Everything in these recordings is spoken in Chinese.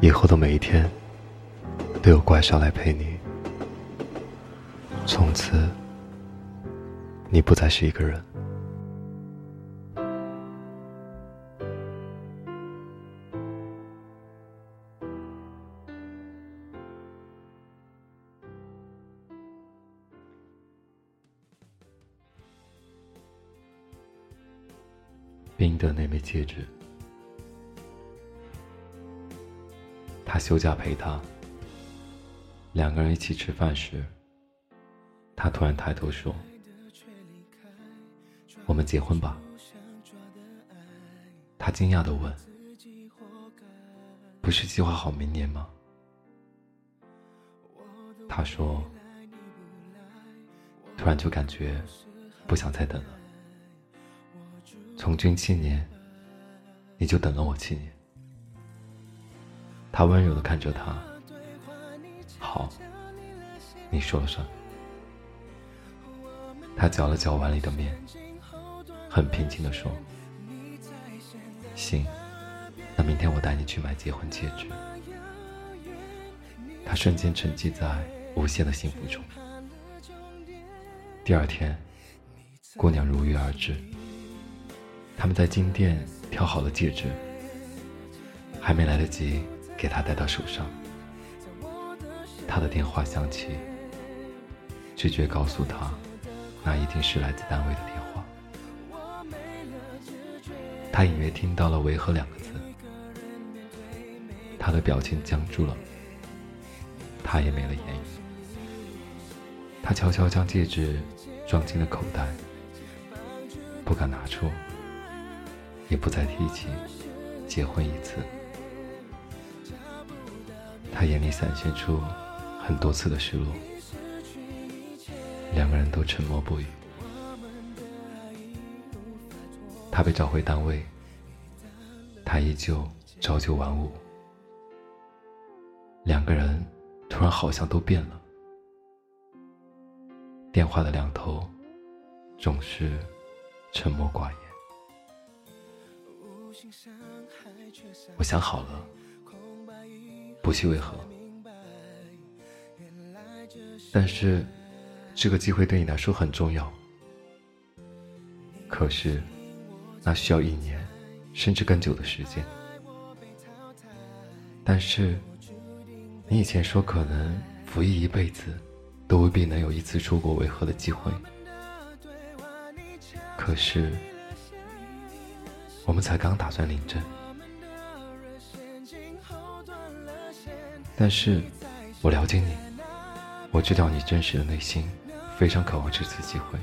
以后的每一天，都有怪兽来陪你。从此，你不再是一个人。冰的那枚戒指。休假陪她，两个人一起吃饭时，他突然抬头说：“我们结婚吧。”他惊讶的问：“不是计划好明年吗？”他说：“突然就感觉不想再等了。从军七年，你就等了我七年。”他温柔的看着他，好，你说了算。他搅了搅碗里的面，很平静的说：“行，那明天我带你去买结婚戒指。”他瞬间沉寂在无限的幸福中。第二天，姑娘如约而至，他们在金店挑好了戒指，还没来得及。给他戴到手上，他的电话响起，直觉告诉他，那一定是来自单位的电话。他隐约听到了“维和”两个字，他的表情僵住了，他也没了言语。他悄悄将戒指装进了口袋，不敢拿出，也不再提起结婚一次。他眼里闪现出很多次的失落，两个人都沉默不语。他被找回单位，他依旧朝九晚五。两个人突然好像都变了。电话的两头总是沉默寡言。我想好了。不去为何？但是，这个机会对你来说很重要。可是，那需要一年，甚至更久的时间。但是，你以前说可能服役一辈子，都未必能有一次出国为和的机会。可是，我们才刚打算领证。但是，我了解你，我知道你真实的内心非常渴望这次机会。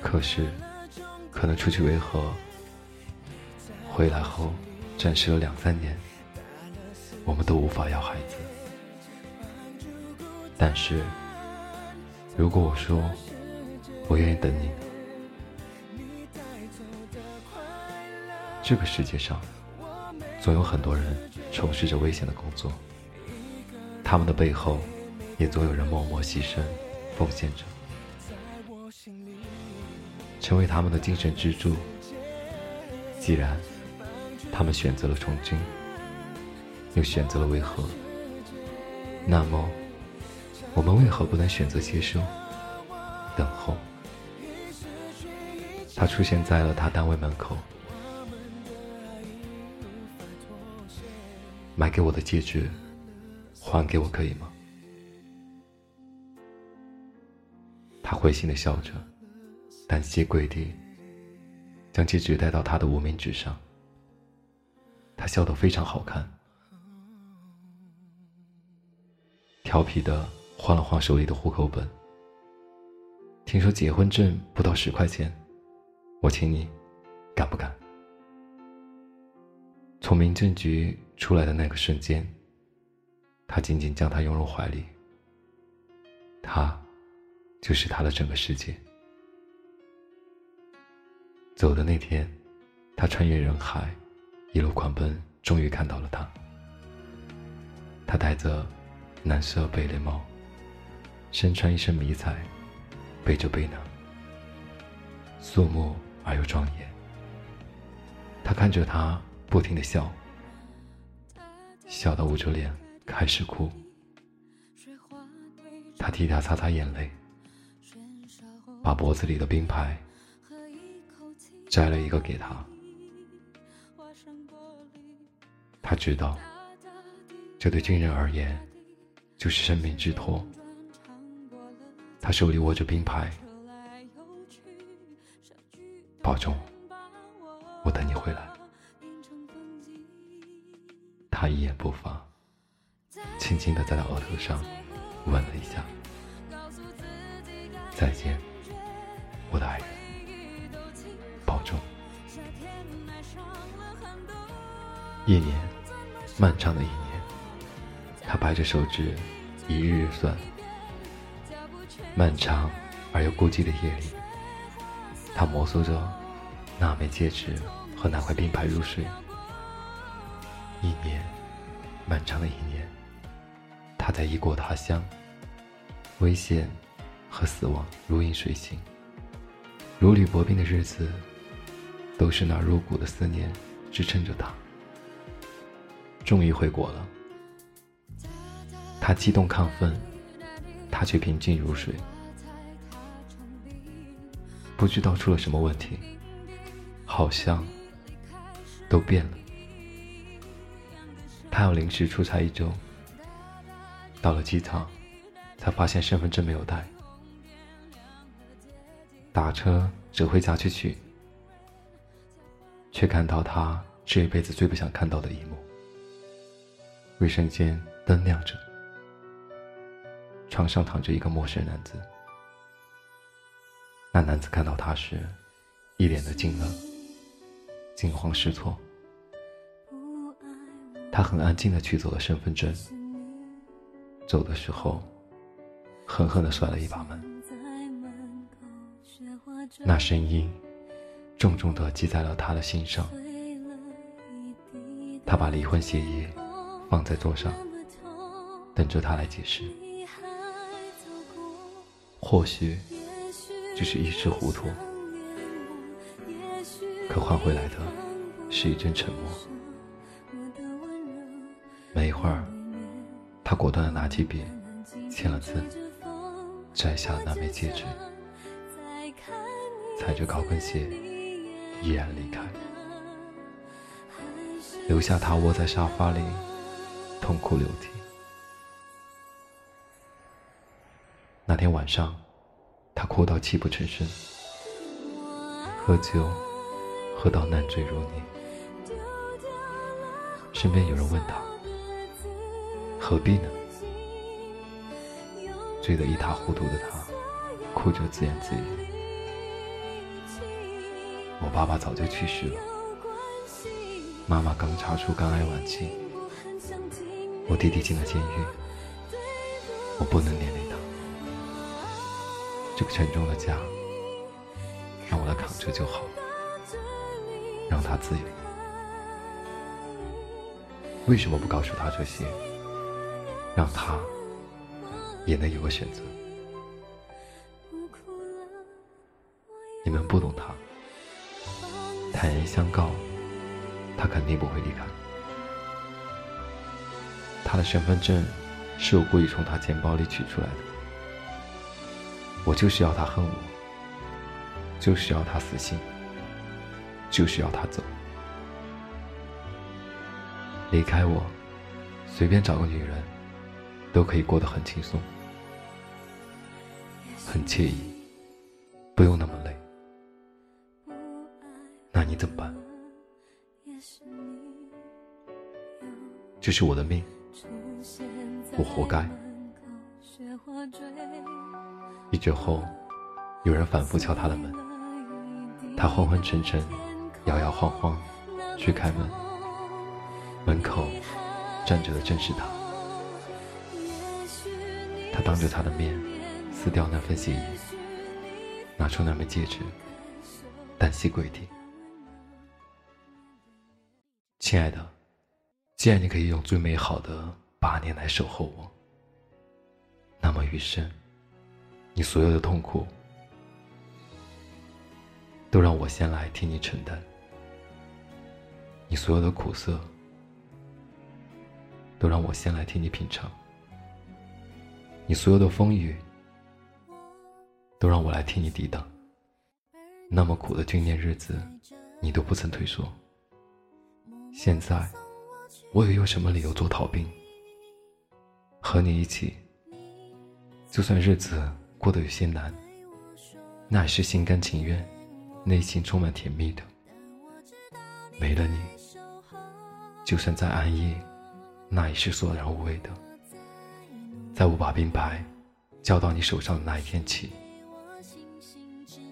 可是，可能出去维和，回来后暂时了两三年，我们都无法要孩子。但是，如果我说我愿意等你，这个世界上。总有很多人从事着危险的工作，他们的背后，也总有人默默牺牲、奉献着，成为他们的精神支柱。既然他们选择了从军，又选择了为何，那么我们为何不能选择接受、等候？他出现在了他单位门口。买给我的戒指，还给我可以吗？他会心的笑着，单膝跪地，将戒指戴到他的无名指上。他笑得非常好看，调皮的晃了晃手里的户口本。听说结婚证不到十块钱，我请你，敢不敢？从民政局出来的那个瞬间，他紧紧将她拥入怀里。他，就是他的整个世界。走的那天，他穿越人海，一路狂奔，终于看到了他。他戴着蓝色贝雷帽，身穿一身迷彩，背着背囊，肃穆而又庄严。他看着他。不停的笑，笑得捂着脸开始哭。他替他擦擦眼泪，把脖子里的冰牌摘了一个给他。他知道，这对军人而言就是生命之托。他手里握着冰牌，保重，一言不发，轻轻的在他额头上吻了一下。再见，我的爱人，保重。一年，漫长的一年，他掰着手指，一日日算。漫长而又孤寂的夜里，他摩挲着那枚戒指和那块冰牌入睡。一年，漫长的一年，他在异国他乡，危险和死亡如影随形，如履薄冰的日子，都是那入骨的思念支撑着他。终于回国了，他激动亢奋。他却平静如水，不知道出了什么问题，好像都变了。他要临时出差一周，到了机场，才发现身份证没有带，打车折回家去取，却看到他这一辈子最不想看到的一幕：卫生间灯亮着。床上躺着一个陌生男子。那男子看到他时，一脸的惊愕、惊慌失措。他很安静的取走了身份证，走的时候，狠狠的摔了一把门。那声音，重重的击在了他的心上。他把离婚协议放在桌上，等着他来解释。或许只是一时糊涂，可换回来的是一阵沉默。没一会儿，他果断的拿起笔，签了字，摘下那枚戒指，踩着高跟鞋，毅然离开，留下他窝在沙发里，痛哭流涕。那天晚上，他哭到泣不成声，喝酒喝到烂醉如泥。身边有人问他：“何必呢？”醉得一塌糊涂的他，哭着自言自语：“我爸爸早就去世了，妈妈刚查出肝癌晚期，我弟弟进了监狱，我不能连累他。”这个沉重的家，让我来扛着就好，让他自由。为什么不告诉他这些，让他也能有个选择？你们不懂他，坦然相告，他肯定不会离开。他的身份证是我故意从他钱包里取出来的。我就是要他恨我，就是要他死心，就是要他走，离开我，随便找个女人，都可以过得很轻松，很惬意，不用那么累。那你怎么办？这是我的命，我活该。一周后，有人反复敲他的门，他昏昏沉沉，摇摇晃晃去开门，门口站着的正是他。当着他的面撕掉那份协议，拿出那枚戒指，单膝跪地：“亲爱的，既然你可以用最美好的八年来守候我，那么余生……”你所有的痛苦，都让我先来替你承担。你所有的苦涩，都让我先来替你品尝；你所有的风雨，都让我来替你抵挡。那么苦的军恋日子，你都不曾退缩。现在，我又有什么理由做逃兵？和你一起，就算日子过得有些难，那也是心甘情愿，内心充满甜蜜的。没了你，就算再安逸，那也是索然无味的。在我把兵牌交到你手上的那一天起。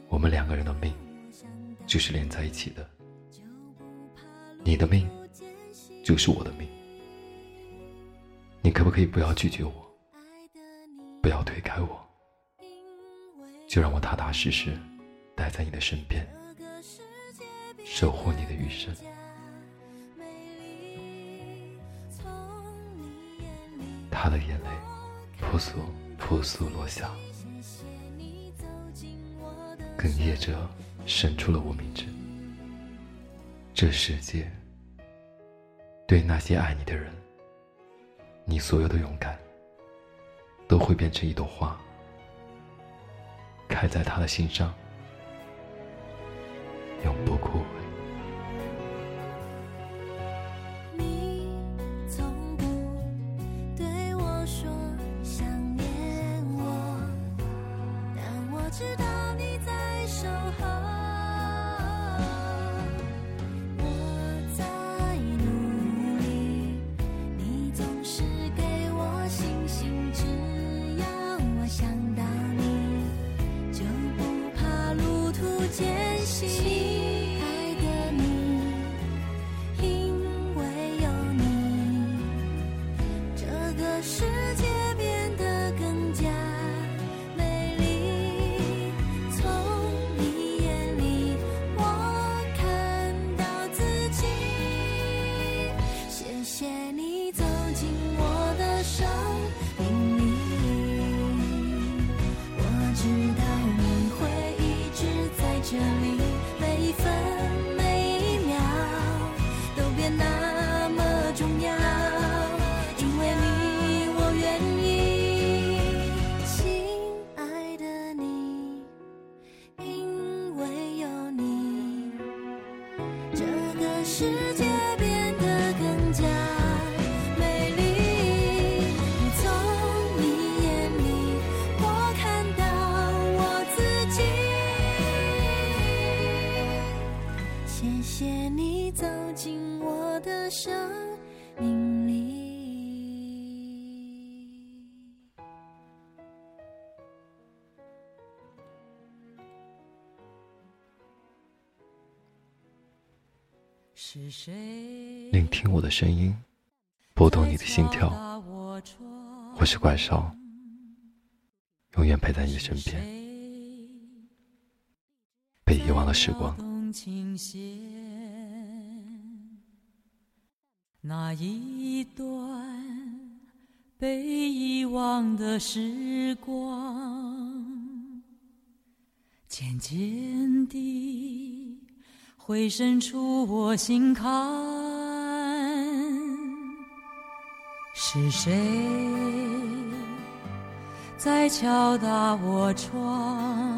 我们两个人的命就是连在一起的，你的命就是我的命。你可不可以不要拒绝我，不要推开我，就让我踏踏实实待在你的身边，守护你的余生。他的眼泪扑簌扑簌落下。哽咽着，伸出了无名指。这世界，对那些爱你的人，你所有的勇敢，都会变成一朵花，开在他的心上，永不谢谢你走进我的生命里。是谁聆听我的声音，拨动你的心跳。我是怪兽，永远陪在你的身边。被遗忘的时光，那一段被遗忘的时光，渐渐地。会渗出我心坎，是谁在敲打我窗？